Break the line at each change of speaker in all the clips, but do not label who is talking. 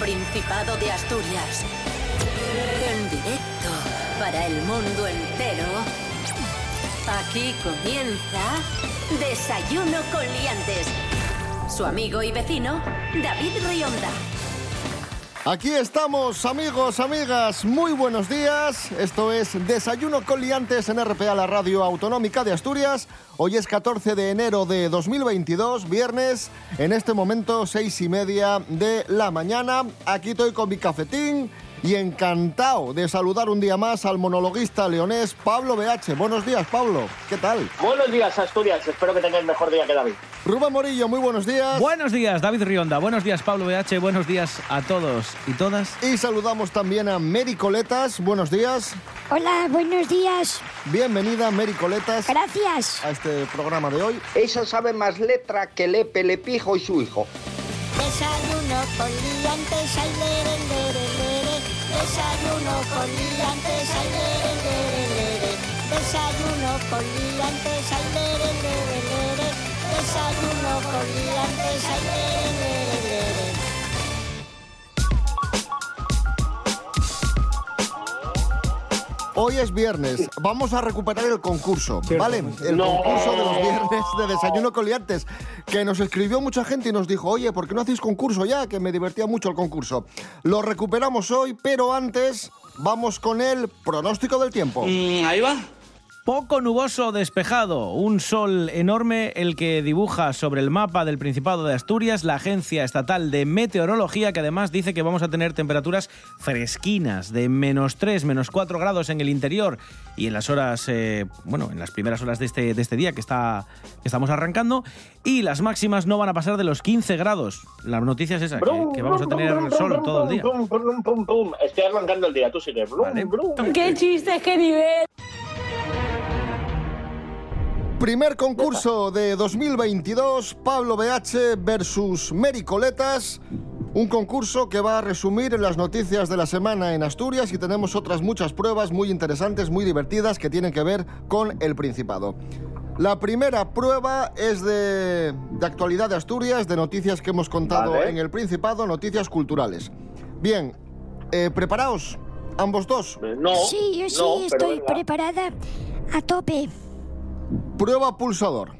Principado de Asturias. En directo para el mundo entero. Aquí comienza Desayuno con Liantes. Su amigo y vecino, David Rionda.
Aquí estamos, amigos, amigas, muy buenos días. Esto es Desayuno con Liantes en RPA, la radio autonómica de Asturias. Hoy es 14 de enero de 2022, viernes, en este momento seis y media de la mañana. Aquí estoy con mi cafetín y encantado de saludar un día más al monologuista leonés Pablo BH. Buenos días, Pablo. ¿Qué tal?
Buenos días, Asturias. Espero que tengáis mejor día que David.
Rubén Morillo, muy buenos días.
Buenos días, David Rionda. Buenos días, Pablo BH. Buenos días a todos y todas.
Y saludamos también a Mary Coletas. Buenos días.
Hola, buenos días.
Bienvenida, Mary Coletas.
Gracias.
A este programa de hoy.
Eso sabe más letra que Lepe, Lepijo y su hijo.
Desayuno con liantes, lere, lere. Desayuno con liantes, ay, lere, lere, lere. Desayuno con liantes, ay, lere, lere, lere. Desayuno con liantes, ay, lere, lere, lere.
Hoy es viernes, vamos a recuperar el concurso, ¿vale? El
No.
concurso de los viernes de Desayuno con Liantes, que nos escribió mucha gente y nos dijo, oye, ¿por qué no hacéis concurso ya? Que me divertía mucho el concurso. Lo recuperamos hoy, pero antes vamos con el pronóstico del tiempo.
ahí va.
Poco nuboso despejado, un sol enorme el que dibuja sobre el mapa del Principado de Asturias la Agencia Estatal de Meteorología, que además dice que vamos a tener temperaturas fresquinas de menos 3, menos 4 grados en el interior y en las horas, eh, bueno, en las primeras horas de este, de este día que, está, que estamos arrancando, y las máximas no van a pasar de los 15 grados. La noticia es esa, que, que vamos a tener sol todo el día.
Brum, brum, brum, brum. Estoy arrancando el día, tú sigues.
Vale.
¡Qué chistes, qué nivel!
Primer concurso de 2022, Pablo BH versus Mary Coletas. Un concurso que va a resumir las noticias de la semana en Asturias y tenemos otras muchas pruebas muy interesantes, muy divertidas que tienen que ver con el Principado. La primera prueba es de, de actualidad de Asturias, de noticias que hemos contado
Vale.
en el Principado, noticias culturales. Bien, eh, preparaos, ambos dos.
Eh, No.
Sí, yo sí
no,
estoy preparada a tope.
Prueba pulsador.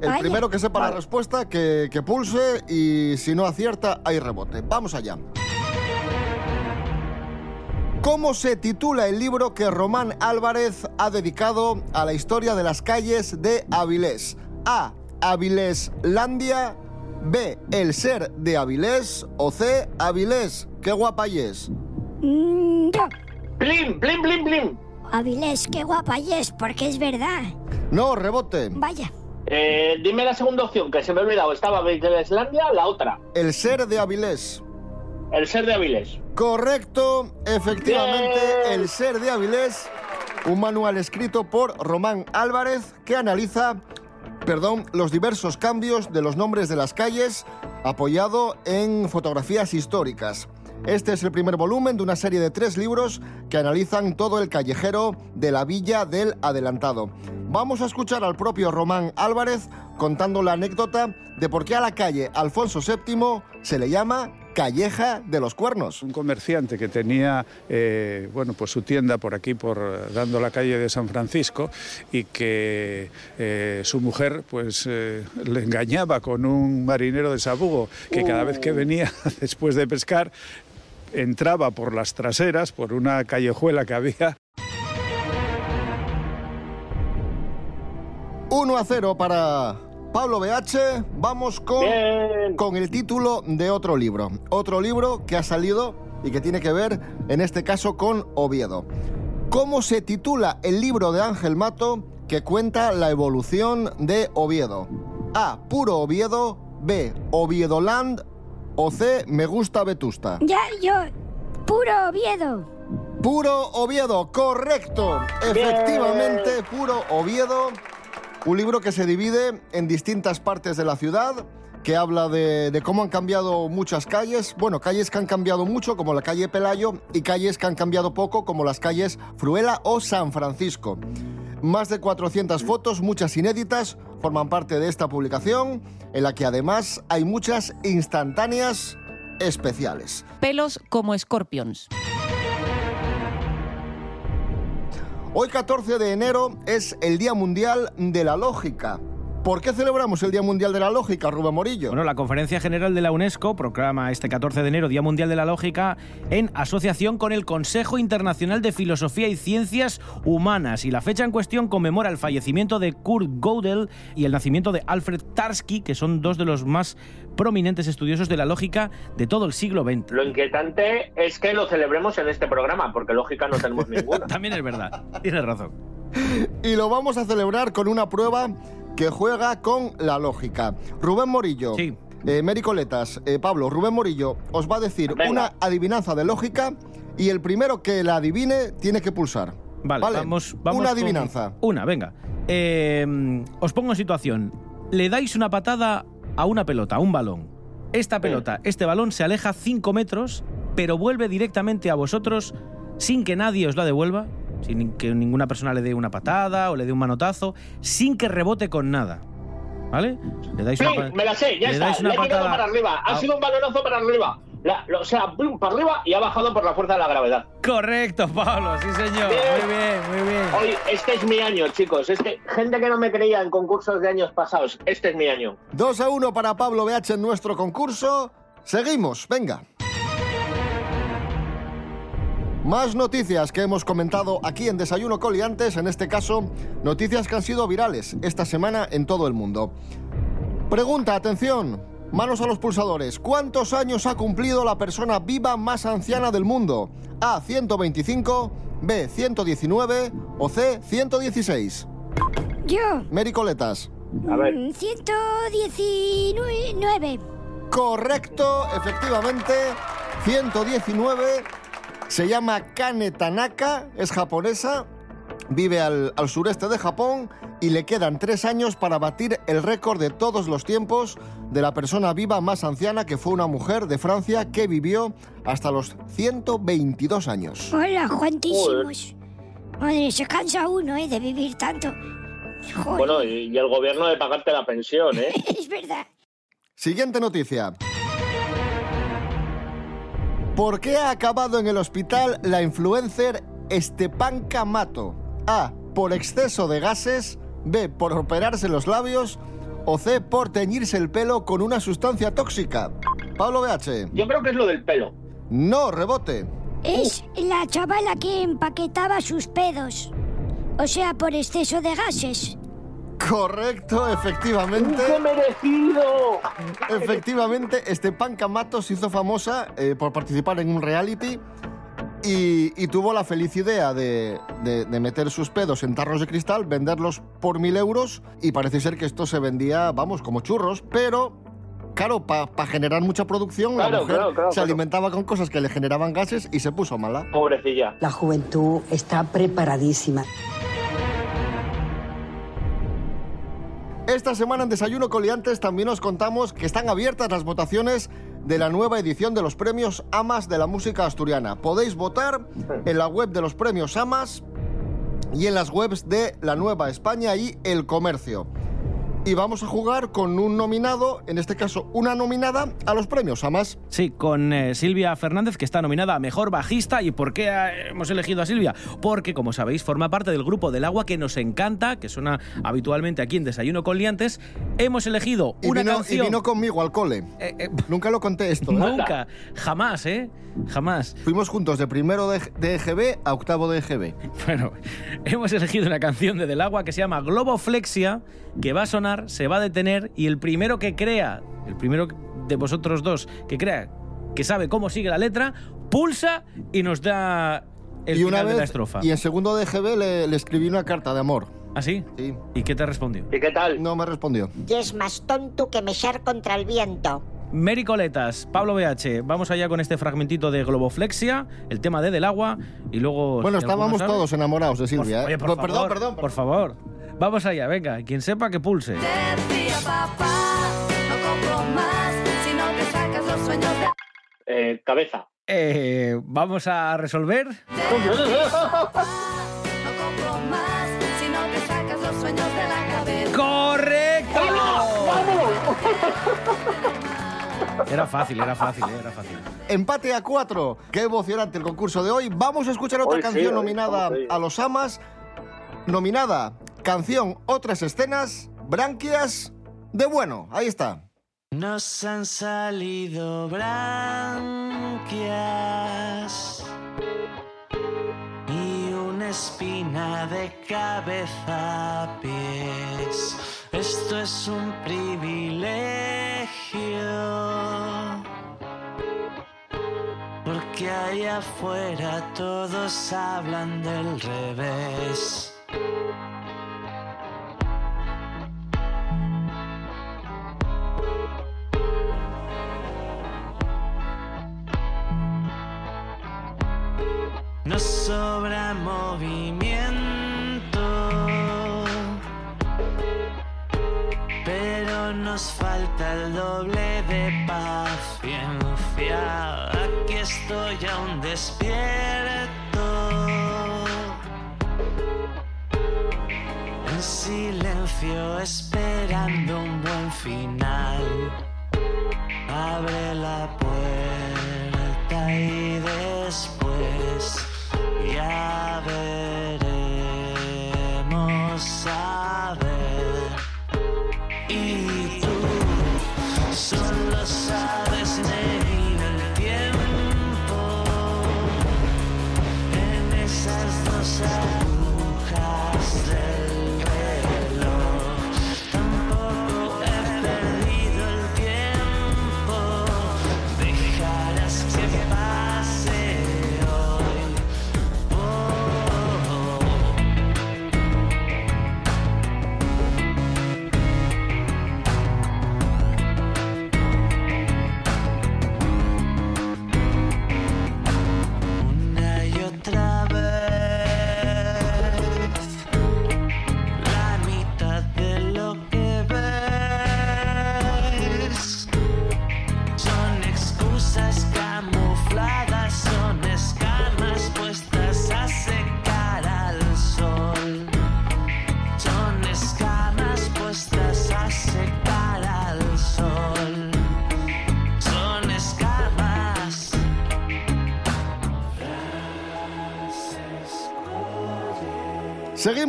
El
Vaya.
primero que sepa la respuesta, que, que pulse y si no acierta, hay rebote. Vamos allá. ¿Cómo se titula el libro que Román Álvarez ha dedicado a la historia de las calles de Avilés? A. Aviléslandia. B. El ser de Avilés. O C. Avilés. ¡Qué guapa y es!
Mm.
Blim, blim, blim, blim.
Avilés, qué guapa y es, porque es verdad.
No, rebote.
Vaya.
Eh, dime la segunda opción, que se me ha olvidado. Estaba Islandia, la otra.
El ser de Avilés.
El ser de Avilés.
Correcto, efectivamente,
Bien.
El ser de Avilés, un manual escrito por Román Álvarez que analiza, perdón, los diversos cambios de los nombres de las calles, apoyado en fotografías históricas. Este es el primer volumen de una serie de tres libros que analizan todo el callejero de la Villa del Adelantado. Vamos a escuchar al propio Román Álvarez contando la anécdota de por qué a la calle Alfonso VII se le llama Calleja de los Cuernos.
Un comerciante que tenía eh, bueno, pues su tienda por aquí, por dando la calle de San Francisco, y que eh, su mujer pues eh, le engañaba con un marinero de Sabugo, que cada vez que venía después de pescar entraba por las traseras, por una callejuela que había,
1 a 0 para Pablo BH. Vamos con,
Bien.
con el título de otro libro. Otro libro que ha salido y que tiene que ver, en este caso, con Oviedo. ¿Cómo se titula el libro de Ángel Mato que cuenta la evolución de Oviedo? A. Puro Oviedo. B. Oviedoland. O C. Me gusta Vetusta.
Ya, yo. Puro Oviedo.
Puro Oviedo, correcto. Efectivamente, Puro Oviedo. Un libro que se divide en distintas partes de la ciudad, que habla de, de cómo han cambiado muchas calles. Bueno, calles que han cambiado mucho, como la calle Pelayo, y calles que han cambiado poco, como las calles Fruela o San Francisco. Más de 400 fotos, muchas inéditas, forman parte de esta publicación, en la que además hay muchas instantáneas especiales.
Pelos como Scorpions.
Hoy 14 de enero es el Día Mundial de la Lógica. ¿Por qué celebramos el Día Mundial de la Lógica, Rubén Morillo?
Bueno, la Conferencia General de la UNESCO proclama este 14 de enero Día Mundial de la Lógica en asociación con el Consejo Internacional de Filosofía y Ciencias Humanas. Y la fecha en cuestión conmemora el fallecimiento de Kurt Gödel y el nacimiento de Alfred Tarski, que son dos de los más prominentes estudiosos de la lógica de todo el siglo XX.
Lo inquietante es que lo celebremos en este programa, porque lógica no tenemos ninguna.
También es verdad, tienes razón.
Y lo vamos a celebrar con una prueba que juega con la lógica. Rubén Morillo.
Sí.
Eh, Mary Coletas, eh, Pablo, Rubén Morillo os va a decir
Venga.
una adivinanza de lógica y el primero que la adivine tiene que pulsar.
Vale, vamos, vamos
Una
con-
adivinanza.
Una, venga. Eh, os pongo en situación. Le dais una patada a una pelota, a un balón. Esta pelota, este balón se aleja 5 metros, pero vuelve directamente a vosotros sin que nadie os la devuelva, sin que ninguna persona le dé una patada o le dé un manotazo, sin que rebote con nada. ¿Vale? Le dais
Sí,
una pa-
me la sé, ya
le
está.
dais una
Le he tirado
patada
para arriba. Ha
a-
sido un balonazo para arriba. La- lo- o sea, para arriba y ha bajado por la fuerza de la gravedad.
Correcto, Pablo, sí señor.
Bien.
Muy bien, muy bien.
Hoy, este es mi año, chicos. Este, gente que no me creía en concursos de años pasados, este es mi año.
2 a 1 para Pablo BH en nuestro concurso. Seguimos, venga. Más noticias que hemos comentado aquí en Desayuno Coliantes, en este caso, noticias que han sido virales esta semana en todo el mundo. Pregunta, atención, manos a los pulsadores. ¿Cuántos años ha cumplido la persona viva más anciana del mundo? A, 125, B, 119 o C, 116.
Yo.
Mary Coletas.
A ver.
mm, 119.
Correcto, efectivamente. 119. Se llama Kane Tanaka, es japonesa, vive al, al sureste de Japón y le quedan tres años para batir el récord de todos los tiempos de la persona viva más anciana que fue una mujer de Francia que vivió hasta los 122 años.
Hola, cuantísimos. Madre, se cansa uno, ¿eh? De vivir tanto. Joder.
Bueno, y, y el gobierno de pagarte la pensión, ¿eh?
Es verdad.
Siguiente noticia. ¿Por qué ha acabado en el hospital la influencer Stepanka Mato? A. Por exceso de gases. B. Por operarse los labios. O C. Por teñirse el pelo con una sustancia tóxica. Pablo BH.
Yo creo que es lo del pelo.
No, rebote.
Es la chavala que empaquetaba sus pedos. O sea, por exceso de gases.
Correcto, efectivamente.
¡Qué merecido!
Efectivamente, Stepanka Mato se hizo famosa eh, por participar en un reality y, y tuvo la feliz idea de, de- de meter sus pedos en tarros de cristal, venderlos por mil euros y parece ser que esto se vendía, vamos, como churros, pero... Claro, para generar mucha producción, la mujer
claro, claro,
se
claro.
alimentaba con cosas que le generaban gases y se puso mala.
Pobrecilla.
La juventud está preparadísima.
Esta semana en Desayuno Coliantes también os contamos que están abiertas las votaciones de la nueva edición de los premios AMAS de la música asturiana. Podéis votar en la web de los premios AMAS y en las webs de La Nueva España y El Comercio. Y vamos a jugar con un nominado, en este caso una nominada, a los premios AMAS.
Sí, con eh, Silvia Fernández, que está nominada a Mejor Bajista. ¿Y por qué eh, hemos elegido a Silvia? Porque, como sabéis, forma parte del grupo del agua que nos encanta, que suena habitualmente aquí en Desayuno con Liantes. Hemos elegido
Y
una
vino, y
canción...
vino conmigo al cole.
Eh, eh,
Nunca lo conté esto.
Nunca, jamás, ¿eh? Jamás.
Fuimos juntos de primero de, de EGB a octavo de EGB.
Bueno, hemos elegido una canción de Del Agua que se llama Globoflexia, que va a sonar, se va a detener y el primero que crea, el primero de vosotros dos que crea que sabe cómo sigue la letra, pulsa y nos da el
y
final
una
de
vez,
la estrofa.
y en segundo de EGB le, le escribí una carta de amor.
¿Ah, sí?
Sí.
¿Y qué te respondió?
¿Y qué tal?
No me respondió.
Y es más tonto que mechar contra el viento.
Mary Coletas, Pablo BH, vamos allá con este fragmentito de Globoflexia, el tema de Del Agua y luego...
Bueno,
si
estábamos todos enamorados de
Por-
Silvia. ¿eh?
Oye, por, favor,
perdón, perdón,
por favor. Vamos allá, venga, quien sepa que pulse.
Decía papá, no compro más si no te sacas los sueños de...
Eh, cabeza.
Eh, vamos a resolver.
No compro más si no te sacas los sueños de la cabeza.
¡Correcto! Era fácil, era fácil, eh, era fácil.
Empate a cuatro. Qué emocionante el concurso de hoy. Vamos a escuchar otra
Hoy sí,
canción
hoy
nominada a los Amas. Nominada Canción Otras Escenas, Branquias de Bueno. Ahí está.
Nos han salido branquias y una espina de cabeza a pies. Esto es un privilegio. Porque allá afuera todos hablan del revés. Nos sobra movimiento, pero nos falta el doble de paciencia. Aquí estoy aún despierto, en silencio esperando un buen final. Abre la puerta y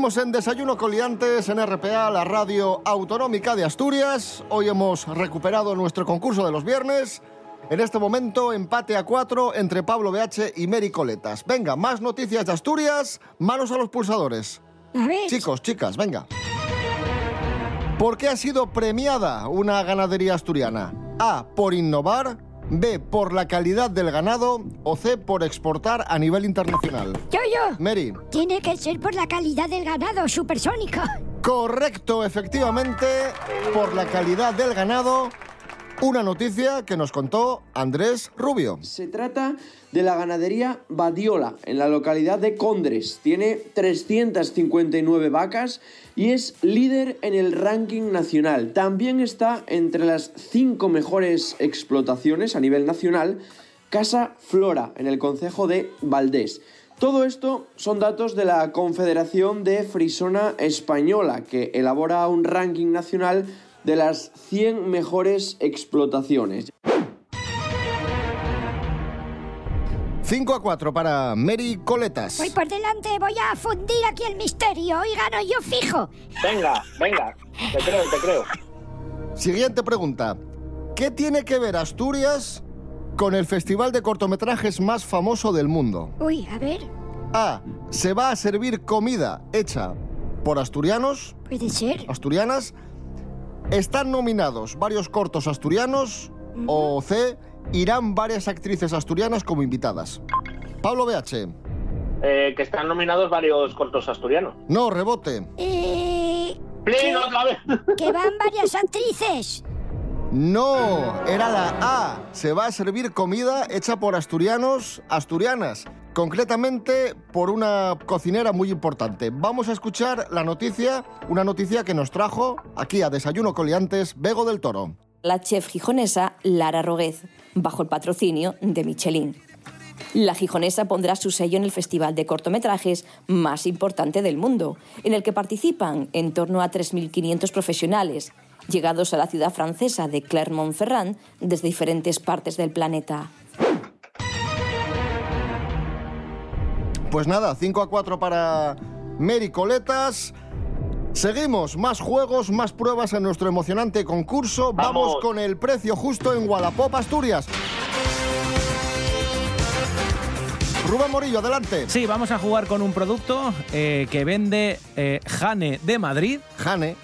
Seguimos en Desayuno Coliantes en RPA, la radio autonómica de Asturias. Hoy hemos recuperado nuestro concurso de los viernes. En este momento, empate a cuatro entre Pablo BH y Mary Coletas. Venga, más noticias de Asturias, manos a los pulsadores.
A ver.
Chicos, chicas, venga. ¿Por qué ha sido premiada una ganadería asturiana? A. Por innovar. B. Por la calidad del ganado. O C. Por exportar a nivel internacional.
Yo, yo.
Mary.
Tiene que ser por la calidad del ganado supersónico.
Correcto, efectivamente, por la calidad del ganado. Una noticia que nos contó Andrés Rubio.
Se trata de la ganadería Badiola, en la localidad de Condres. Tiene 359 vacas y es líder en el ranking nacional. También está entre las cinco mejores explotaciones a nivel nacional Casa Flora, en el concejo de Valdés. Todo esto son datos de la Confederación de Frisona Española, que elabora un ranking nacional de las 100 mejores explotaciones.
5 a 4 para Mary Coletas.
Voy por delante, voy a fundir aquí el misterio y gano yo fijo.
Venga, venga, te creo, te creo.
Siguiente pregunta. ¿Qué tiene que ver Asturias con el festival de cortometrajes más famoso del mundo?
Uy, a ver,
A. Se va a servir comida hecha por asturianos,
puede ser.
asturianas. Están nominados varios cortos asturianos. O C. Irán varias actrices asturianas como invitadas. Pablo BH.
Eh, que están nominados varios cortos asturianos.
No, rebote.
Eh,
¡Plin, otra vez!
que van varias actrices.
No, era la A. Se va a servir comida hecha por asturianos, asturianas. Concretamente por una cocinera muy importante. Vamos a escuchar la noticia, una noticia que nos trajo aquí a Desayuno Coliantes, Bego del Toro.
la chef gijonesa Lara Roguez, bajo el patrocinio de Michelin. La gijonesa pondrá su sello en el festival de cortometrajes más importante del mundo, en el que participan en torno a 3.500 profesionales llegados a la ciudad francesa de Clermont-Ferrand desde diferentes partes del planeta.
Pues nada, 5 a 4 para Mary Coletas. Seguimos, más juegos, más pruebas en nuestro emocionante concurso. Vamos,
Vamos.
con el precio justo en Wallapop, Asturias. Rubén Morillo, adelante.
Sí, vamos a jugar con un producto eh, que vende eh, Jane de Madrid.
Jane.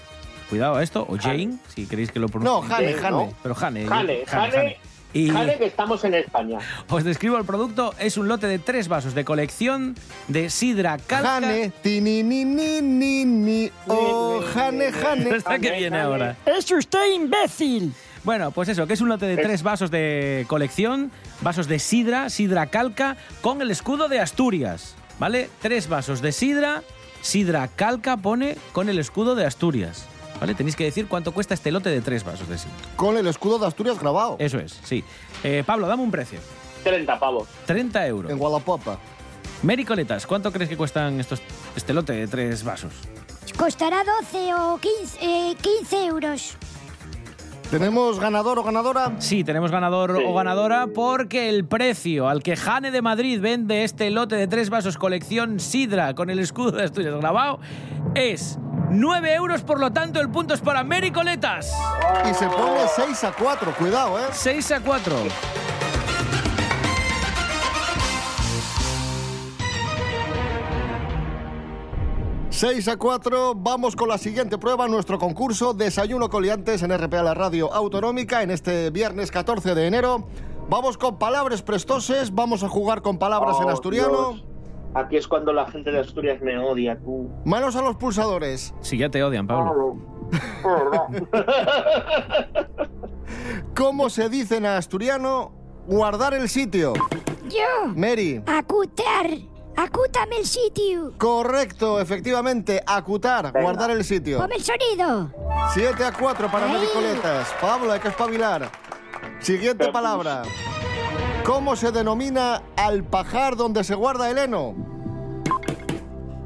Cuidado a esto, o Jane, si queréis que lo pronuncie.
No, Jane,
Jane,
Jane.
Pero Jane. Jane,
jale,
Jane. Y
jale que estamos en España.
os describo el producto. Es un lote de tres vasos de colección de sidra calca.
Jane, ti ni ni ni ni ni. Oh, Jane, Jane.
Esta que viene
Jane.
ahora.
¡Es usted imbécil!
Bueno, pues eso, que es un lote de tres vasos de colección, vasos de sidra, sidra calca, con el escudo de Asturias, ¿vale? Tres vasos de sidra, sidra calca pone con el escudo de Asturias, ¿vale? Tenéis que decir cuánto cuesta este lote de tres vasos de sidra.
Con el escudo de Asturias grabado.
Eso es, sí. Eh, Pablo, dame un precio.
30 pavos.
30 euros.
En Wallapop.
Mary Coletas, ¿cuánto crees que cuestan estos, este lote de tres vasos?
Costará 12 o 15, eh, 15 euros.
¿Tenemos ganador o ganadora?
Sí, tenemos ganador
Sí.
o ganadora porque el precio al que Jane de Madrid vende este lote de tres vasos colección Sidra con el escudo de Asturias grabado es 9 euros, por lo tanto el punto es para Mary Coletas.
Y se pone 6 a 4. Cuidado, ¿eh?
6 a 4.
Seis a 4, vamos con la siguiente prueba, nuestro concurso Desayuno Coliantes en RPA, la radio autonómica, en este viernes 14 de enero. Vamos con palabras prestoses, vamos a jugar con palabras en
Oh,
asturiano.
Dios. Aquí es cuando la gente de Asturias me odia, tú.
Manos a los pulsadores.
Si ya te odian, Pablo.
¿Cómo se dice en asturiano guardar el sitio?
Yo.
Mary.
Acutar. Acútame el sitio.
Correcto, efectivamente, acutar,
Venga.
guardar el sitio.
Ponme el sonido.
7 a 4 para
Ay.
Medicoletas. Pablo, hay que espabilar. Siguiente
Pero,
palabra. ¿Cómo se denomina al pajar donde se guarda el heno?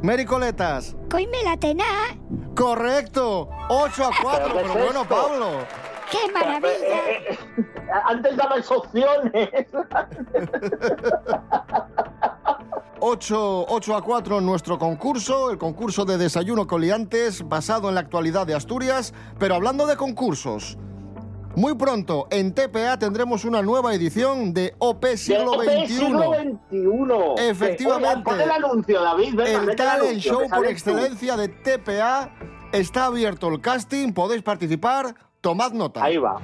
Mericoletas.
Coime la tená.
Correcto. 8 a 4.
¿Pero
bueno,
esto?
Pablo.
¡Qué maravilla!
Antes dabais opciones.
8, 8 a 4 en nuestro concurso, el concurso de desayuno coliantes basado en la actualidad de Asturias. Pero hablando de concursos, muy pronto en TPA tendremos una nueva edición de OP Siglo XXI.
siglo XXI.
Efectivamente.
El anuncio, David. venga,
El talent
anuncio,
show por
tú.
excelencia de TPA está abierto el casting, podéis participar, tomad nota.
Ahí va.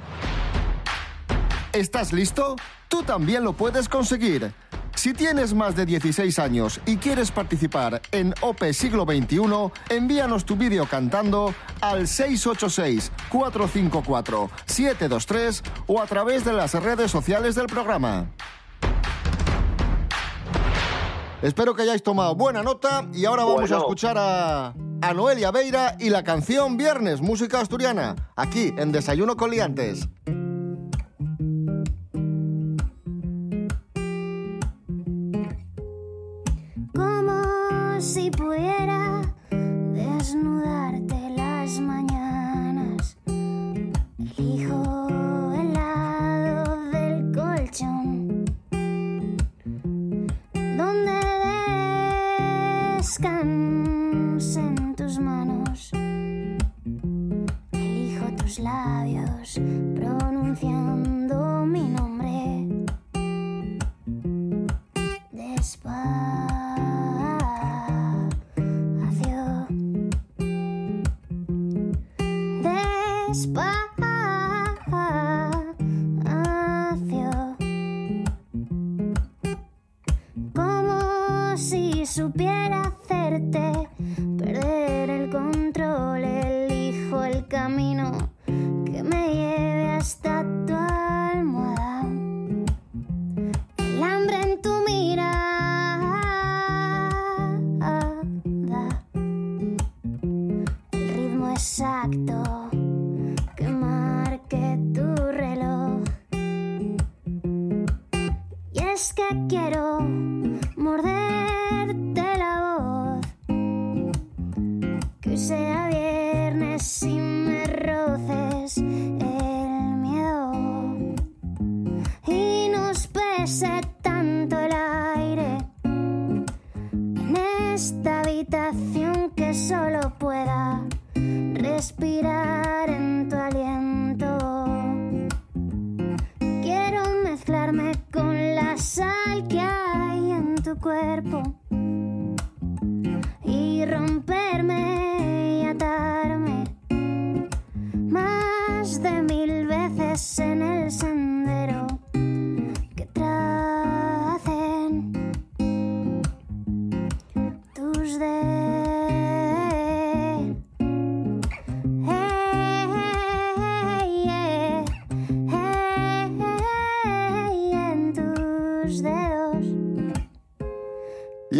¿Estás listo? Tú también lo puedes conseguir. Si tienes más de 16 años y quieres participar en OP Siglo XXI, envíanos tu vídeo cantando al 686-454-723 o a través de las redes sociales del programa. Espero que hayáis tomado buena nota y ahora vamos a escuchar a, a Noelia Beira y la canción Viernes, música asturiana, aquí en Desayuno con Liantes.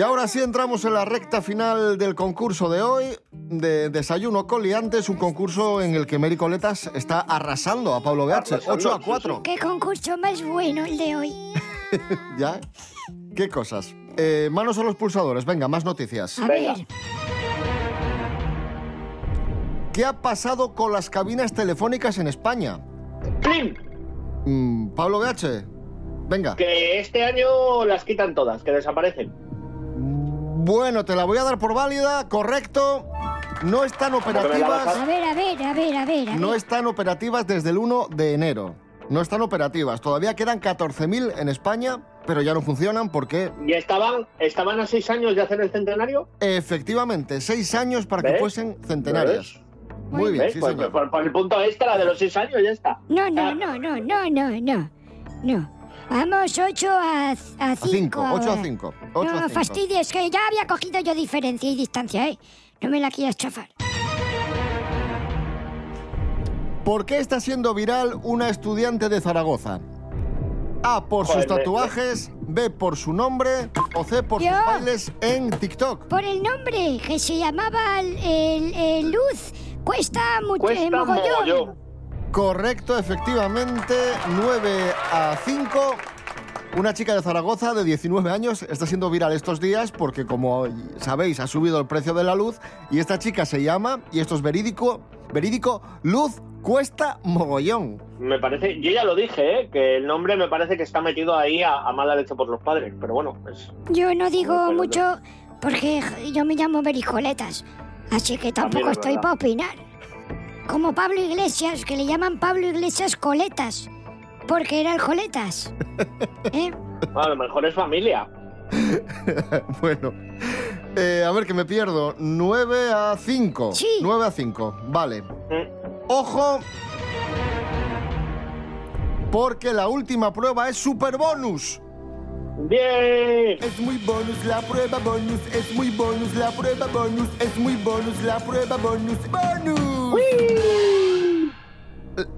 Y
ahora sí entramos en la recta final del concurso de hoy, de Desayuno con Liantes, un concurso en el que Mary Coletas está arrasando a Pablo BH, 8 a 4.
Qué concurso más bueno el de hoy.
¿Ya? ¿Qué cosas? Eh, manos a los pulsadores, venga, más noticias.
A ver,
¿Qué ha pasado con las cabinas telefónicas en España? Mm, Pablo BH, venga.
Que este año las quitan todas, que desaparecen.
Bueno, te la voy a dar por válida, correcto. No están operativas.
a ver, a ver, a ver, a ver. a
No
ver.
están operativas desde el 1 de enero. No están operativas. Todavía quedan 14.000 en España, pero ya no funcionan porque,
¿Y estaban, estaban a seis años de hacer el centenario?
efectivamente, seis años para que fuesen centenarias. Muy bien,
¿Ves?
sí,
Pues,
señor.
por, por el punto extra de los seis años ya está.
No, no, no, no, no, no, no. No. Vamos 8 a 5.
A 5, 8 a 5. 8
No
a 5.
fastidies, que ya había cogido yo diferencia y distancia, ¿eh? No me la quieras chafar.
¿Por qué está siendo viral una estudiante de Zaragoza? A por sus tatuajes, B por su nombre o C por sus bailes en TikTok.
Por el nombre, que se llamaba el, el- el Luz, cuesta mucho
Cuesta
eh, mogollón.
mogollón. Correcto, efectivamente, 9 a 5. Una chica de Zaragoza de 19 años está siendo viral estos días porque, como sabéis, ha subido el precio de la luz y esta chica se llama, y esto es verídico, verídico, Luz Cuesta Mogollón.
Me parece, yo ya lo dije, ¿eh? que el nombre me parece que está metido ahí a, a mala leche por los padres, pero bueno, es
Yo no digo
pero
mucho porque yo me llamo Bericoletas, así que tampoco
es
estoy para opinar. Como Pablo Iglesias, que le llaman Pablo Iglesias Coletas, porque era el Coletas. ¿Eh?
a lo mejor es familia.
bueno, eh, a ver que me pierdo. 9 a 5.
Sí.
9 a 5, vale. Ojo. Porque la última prueba es super bonus.
¡Bien!
Es muy bonus la prueba bonus, es muy bonus la prueba bonus, es muy bonus la prueba bonus. ¡Bonus!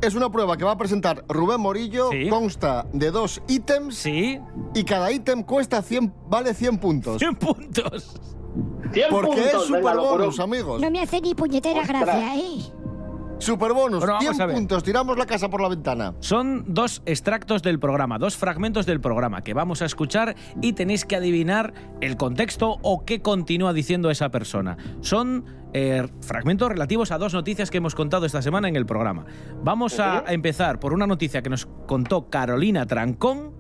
Es una prueba que va a presentar Rubén Morillo, consta de dos ítems y cada ítem cuesta 100, vale 100 puntos.
100 puntos.
100
Porque es
puntos, venga,
super
locurón.
bonus, amigos.
No me hace ni puñetera
Ostras.
gracia, ¿eh?
Super bonus,
Bueno, vamos
100
a ver.
puntos, tiramos la casa por la ventana.
Son dos extractos del programa, dos fragmentos del programa que vamos a escuchar y tenéis que adivinar el contexto o qué continúa diciendo esa persona. Son eh, fragmentos relativos a dos noticias que hemos contado esta semana en el programa. Vamos a, empezar por una noticia que nos contó Carolina Trancón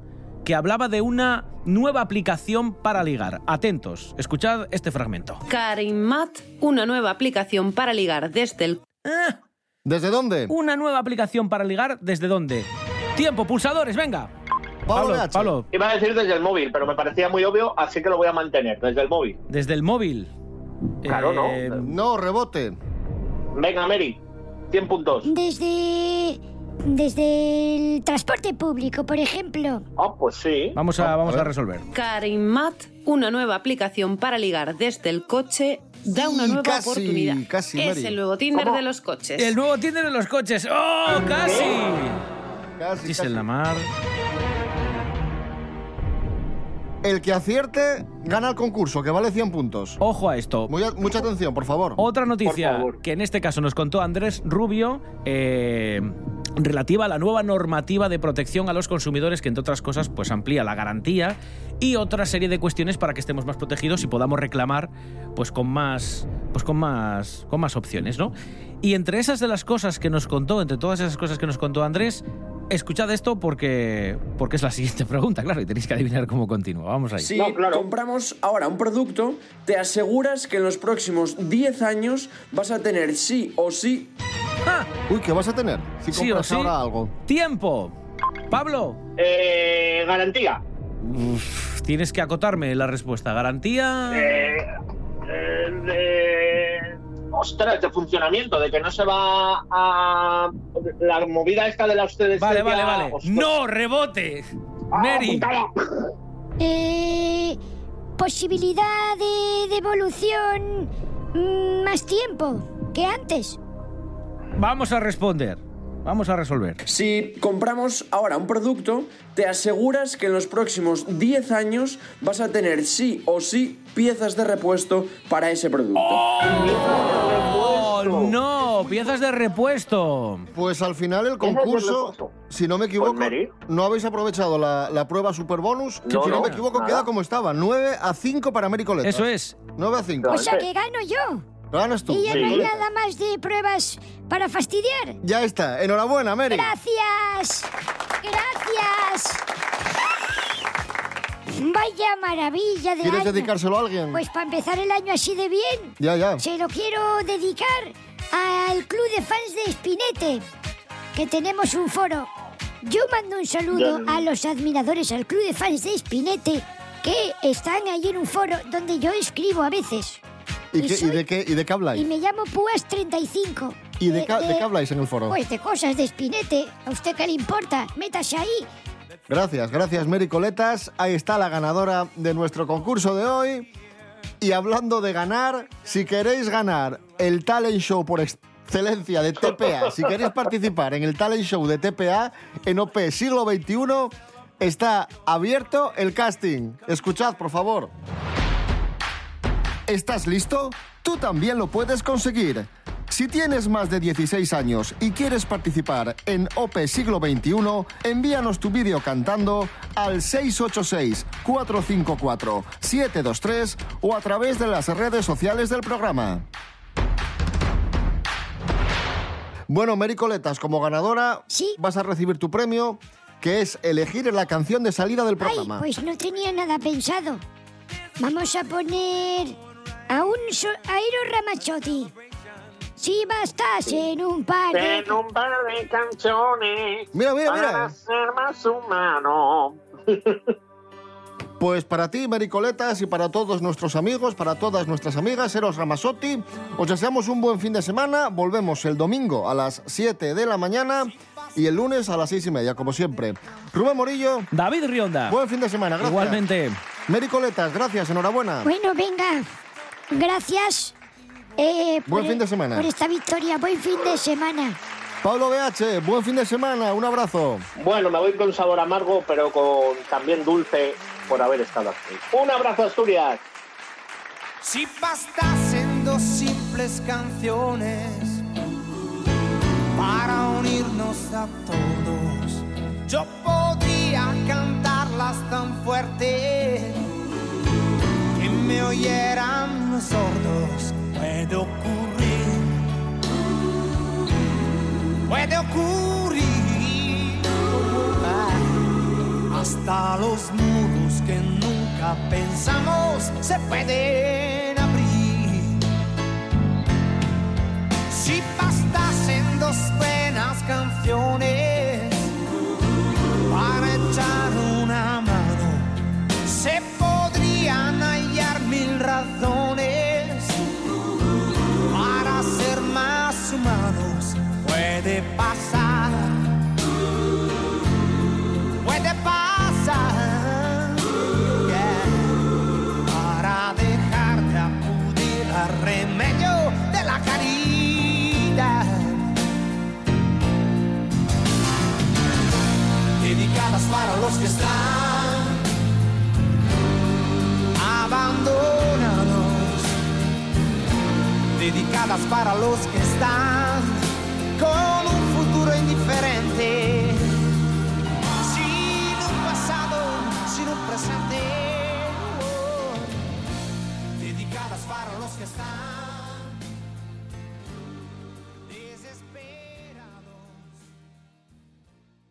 que hablaba de una nueva aplicación para ligar. Atentos, escuchad este fragmento.
Karimmat, una nueva aplicación para ligar desde el...
¿Desde dónde?
Una nueva aplicación para ligar, ¿desde dónde? Tiempo, pulsadores, venga.
Pablo,
Pablo,
Iba a decir desde el móvil, pero me parecía muy obvio, así que lo voy a mantener, desde el móvil.
desde el móvil.
Claro, ¿no?
Eh,
No, rebote.
Venga, Mary, 100 puntos.
Desde. Desde el transporte público, por ejemplo.
Ah, pues sí.
Vamos a, vamos a resolver.
Una nueva aplicación para ligar desde el coche, da una nueva
casi,
oportunidad.
casi,
es el nuevo Tinder
¿Cómo?
de los coches.
El nuevo Tinder de los coches. ¡Oh, casi!
Casi,
Dice
casi.
la mar.
El que acierte gana el concurso, que vale 100 puntos.
Ojo a esto.
Muy a- mucha atención, por favor.
Otra noticia
Por favor.
que en este caso nos contó Andrés Rubio, eh, relativa a la nueva normativa de protección a los consumidores que entre otras cosas pues amplía la garantía y otra serie de cuestiones para que estemos más protegidos y podamos reclamar pues con más pues con más con más opciones, ¿no? Y entre esas de las cosas que nos contó, entre todas esas cosas que nos contó Andrés, Escuchad esto porque, porque es la siguiente pregunta, claro, y tenéis que adivinar cómo continúa. Vamos ahí.
Si compramos ahora un producto, te aseguras que en los próximos 10 años vas a tener sí o sí.
Uy, ¿qué vas a tener? Si
Sí o sí.
ahora algo.
¡Tiempo! Pablo.
Eh, garantía.
Uf, tienes que acotarme la respuesta. ¿Garantía?
Eh, eh, de- ostras, de funcionamiento, de que no se va a. La movida esta de la obsolescencia.
Vale, vale, vale.
ostras.
¡No, rebote!
Ah,
Mary.
Eh, posibilidad de devolución mm, más tiempo que antes.
Vamos a responder. Vamos a resolver.
Si compramos ahora un producto, te aseguras que en los próximos 10 años vas a tener sí o sí piezas de repuesto para ese producto.
¡Oh, no! Piezas de repuesto.
Pues al final el concurso, si no me equivoco, no habéis aprovechado la, la prueba super bonus, que
No,
si no,
no,
me equivoco
nada.
queda como estaba, 9 a 5 para Mary Coletas.
Eso es.
9 a 5.
O sea que gano yo.
Ganas tú.
Y ya no hay nada más de pruebas para fastidiar.
Ya está, enhorabuena, Mary.
Gracias. Gracias. Vaya maravilla de
¿Quieres
año.
dedicárselo a alguien?
Pues para empezar el año así de bien,
Ya, ya.
se lo quiero dedicar al club de fans de Spinete, que tenemos un foro. Yo mando un saludo
Ya.
a los admiradores al club de fans de Spinete, que están ahí en un foro donde yo escribo a veces.
¿Y,
y
qué- y
soy-
de, qué, ¿Y de qué habláis?
Y me llamo Púas35.
¿Y de, ca- de qué habláis en el foro?
Pues de cosas de Spinete. ¿A usted qué le importa? Métase ahí.
Gracias, gracias Mary Coletas. Ahí está la ganadora de nuestro concurso de hoy. Y hablando de ganar, si queréis ganar el talent show por excelencia de TPA, si queréis participar en el talent show de TPA en OP siglo XXI, está abierto el casting. Escuchad, por favor. ¿Estás listo? Tú también lo puedes conseguir. Si tienes más de 16 años y quieres participar en OP Siglo XXI, envíanos tu vídeo cantando al 686-454-723 o a través de las redes sociales del programa. Bueno, Mary Coletas, como ganadora, vas a recibir tu premio, que es elegir la canción de salida del
Ay,
programa.
pues no tenía nada pensado. Vamos a poner a un so- Airo Ramazzotti. Si bastas en un par de...
En un par de canciones.
Mira, mira,
para
mira.
ser más humano.
Pues para ti, Mericoletas, y para todos nuestros amigos, para todas nuestras amigas, Eros Ramasotti, os deseamos un buen fin de semana. Volvemos el domingo a las 7 de la mañana y el lunes a las 6 y media, como siempre. Rubén Morillo.
David Rionda.
Buen fin de semana, gracias.
Igualmente.
Mericoletas, gracias, enhorabuena.
Bueno, venga. Gracias. eh, por
Buen
el-
fin de semana.
Por esta victoria. Buen fin de semana.
Pablo BH, buen fin de semana, un abrazo.
Bueno, me voy con sabor amargo, pero con también dulce por haber estado aquí. Un abrazo, Asturias.
Si bastasen dos simples canciones para unirnos a todos, yo podría cantarlas tan fuerte me oyeran los sordos. Puede ocurrir, puede ocurrir. Hasta los muros que nunca pensamos se pueden abrir. Si bastasen dos buenas canciones para echar Dedicadas para los que están